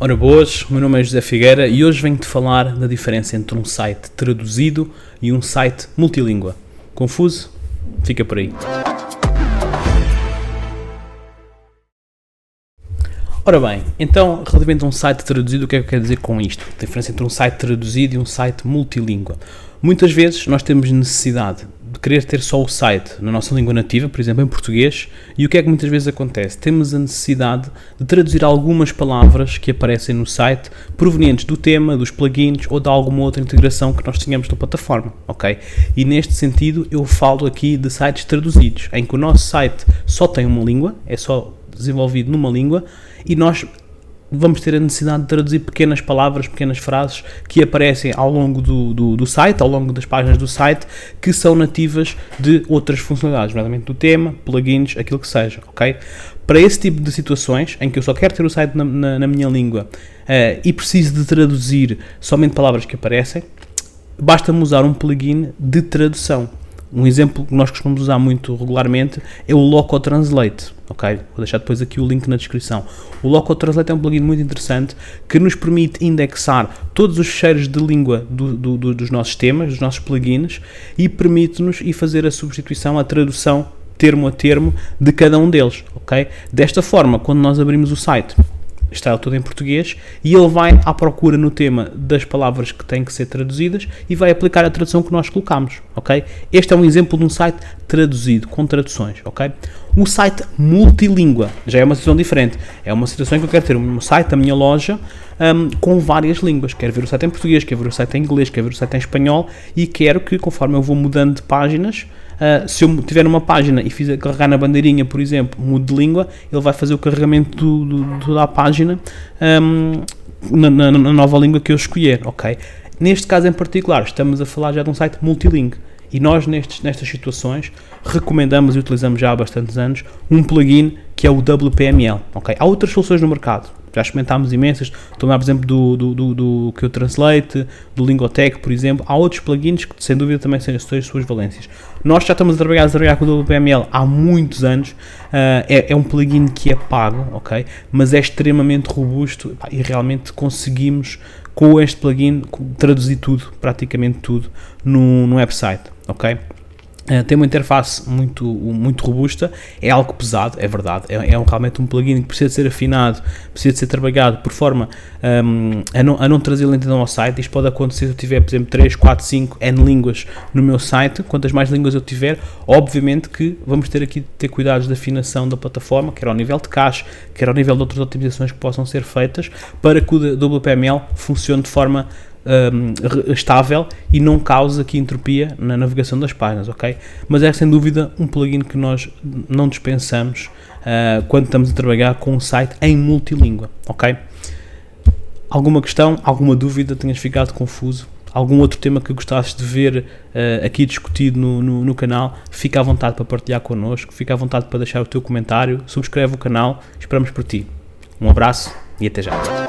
Ora boas, meu nome é José Figueira e hoje venho-te falar da diferença entre um site traduzido e um site multilíngua. Confuso? Fica por aí. Ora bem, então, relativamente a um site traduzido, o que é que eu quero dizer com isto? A diferença entre um site traduzido e um site multilíngua. Muitas vezes nós temos necessidade de querer ter só o site na nossa língua nativa, por exemplo, em português, e o que é que muitas vezes acontece? Temos a necessidade de traduzir algumas palavras que aparecem no site provenientes do tema, dos plugins ou de alguma outra integração que nós tenhamos na plataforma, ok? E neste sentido eu falo aqui de sites traduzidos, em que o nosso site só tem uma língua, é só desenvolvido numa língua e nós vamos ter a necessidade de traduzir pequenas palavras, pequenas frases que aparecem ao longo do, do, do, site, ao longo das páginas do site, que são nativas de outras funcionalidades, nomeadamente do tema, plugins, aquilo que seja, ok? Para esse tipo de situações, em que eu só quero ter o site na, na, na minha língua uh, e preciso de traduzir somente palavras que aparecem, basta-me usar um plugin de tradução. Um exemplo que nós costumamos usar muito regularmente é o Loco Translate, ok? Vou deixar depois aqui o link na descrição. O Loco Translate é um plugin muito interessante que nos permite indexar todos os cheiros de língua do, do, do, dos nossos temas, dos nossos plugins e permite-nos ir fazer a substituição, a tradução termo a termo de cada um deles, ok? Desta forma, quando nós abrimos o site está todo em português, e ele vai à procura no tema das palavras que têm que ser traduzidas e vai aplicar a tradução que nós colocamos, ok? Este é um exemplo de um site traduzido, com traduções, ok? Um site multilíngua já é uma situação diferente. É uma situação em que eu quero ter um site, a minha loja, um, com várias línguas. Quero ver o site em português, quero ver o site em inglês, quero ver o site em espanhol e quero que, conforme eu vou mudando de páginas, Uh, se eu tiver uma página e fizer carregar na bandeirinha, por exemplo, mudo de língua, ele vai fazer o carregamento do, do, da página um, na, na, na, nova língua que eu escolher, ok? Neste caso em particular, estamos a falar já de um site multilingue. E nós, nestes, nestas situações, recomendamos e utilizamos já há bastantes anos um plugin que é o WPML. Okay? Há outras soluções no mercado, já experimentámos imensas. Estou a por exemplo, do, do, do, do que eu Translate, do Lingotech, por exemplo. Há outros plugins que, sem dúvida, também têm as suas valências. Nós já estamos a trabalhar, a trabalhar com o WPML há muitos anos. Uh, é, é, um plugin que é pago, ok? Mas é extremamente robusto e realmente conseguimos, com este plugin, traduzir tudo, praticamente tudo, no, no website, ok? Uh, tem uma interface muito, muito robusta, é algo pesado, é verdade, é, é um, realmente um plugin que precisa de ser afinado, precisa de ser trabalhado por forma um, a, não, a não trazer lentidão ao site. Isto pode acontecer se eu tiver, por exemplo, 3, 4, 5 N línguas no meu site. Quantas mais línguas eu tiver, obviamente que vamos ter aqui de ter cuidados de afinação da plataforma, quer ao nível de cache, quer ao nível de outras otimizações que possam ser feitas, para que o WPML funcione de forma um, estável e não causa aqui entropia na navegação das páginas, ok? Mas é sem dúvida um plugin que nós não dispensamos uh, quando estamos a trabalhar com um site em multilíngua, ok? Alguma questão, alguma dúvida, tenhas ficado confuso? Algum outro tema que gostasses de ver uh, aqui discutido no, no, no, canal, fica à vontade para partilhar connosco, fica à vontade para deixar o teu comentário, subscreve o canal, esperamos por ti. Um abraço e até já.